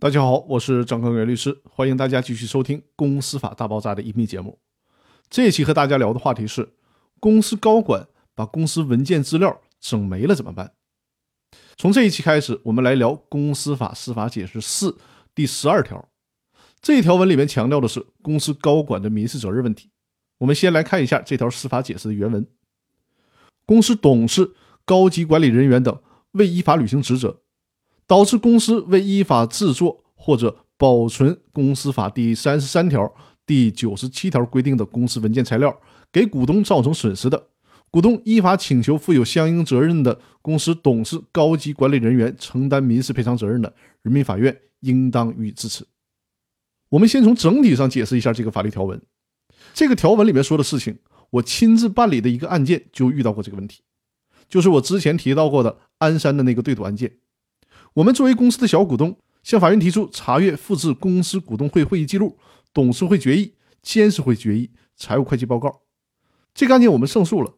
大家好，我是张康元律师，欢迎大家继续收听《公司法大爆炸》的音频节目。这一期和大家聊的话题是：公司高管把公司文件资料整没了怎么办？从这一期开始，我们来聊《公司法司法解释四》第十二条。这一条文里面强调的是公司高管的民事责任问题。我们先来看一下这条司法解释的原文：公司董事、高级管理人员等未依法履行职责。导致公司未依法制作或者保存公司法第三十三条、第九十七条规定的公司文件材料，给股东造成损失的，股东依法请求负有相应责任的公司董事、高级管理人员承担民事赔偿责任的，人民法院应当予以支持。我们先从整体上解释一下这个法律条文。这个条文里面说的事情，我亲自办理的一个案件就遇到过这个问题，就是我之前提到过的鞍山的那个对赌案件。我们作为公司的小股东，向法院提出查阅、复制公司股东会会议记录、董事会决议、监事会决议、财务会计报告。这个案件我们胜诉了，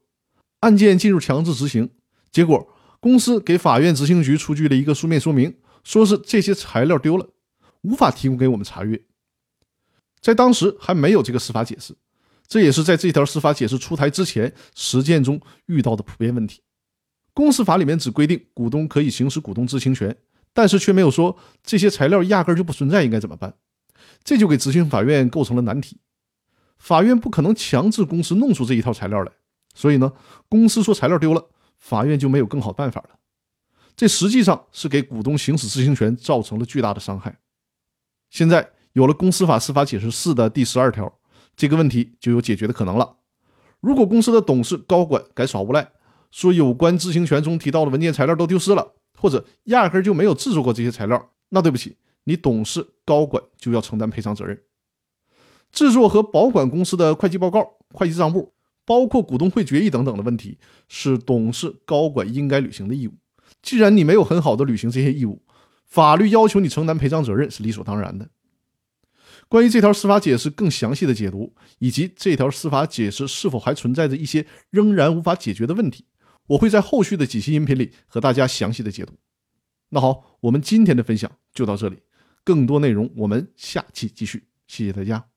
案件进入强制执行。结果，公司给法院执行局出具了一个书面说明，说是这些材料丢了，无法提供给我们查阅。在当时还没有这个司法解释，这也是在这条司法解释出台之前实践中遇到的普遍问题。公司法里面只规定股东可以行使股东知情权，但是却没有说这些材料压根就不存在，应该怎么办？这就给执行法院构成了难题。法院不可能强制公司弄出这一套材料来，所以呢，公司说材料丢了，法院就没有更好办法了。这实际上是给股东行使知情权造成了巨大的伤害。现在有了公司法司法解释四的第十二条，这个问题就有解决的可能了。如果公司的董事、高管敢耍无赖，说有关知情权中提到的文件材料都丢失了，或者压根就没有制作过这些材料，那对不起，你董事高管就要承担赔偿责任。制作和保管公司的会计报告、会计账簿，包括股东会决议等等的问题，是董事高管应该履行的义务。既然你没有很好的履行这些义务，法律要求你承担赔偿责任是理所当然的。关于这条司法解释更详细的解读，以及这条司法解释是否还存在着一些仍然无法解决的问题。我会在后续的几期音频里和大家详细的解读。那好，我们今天的分享就到这里，更多内容我们下期继续。谢谢大家。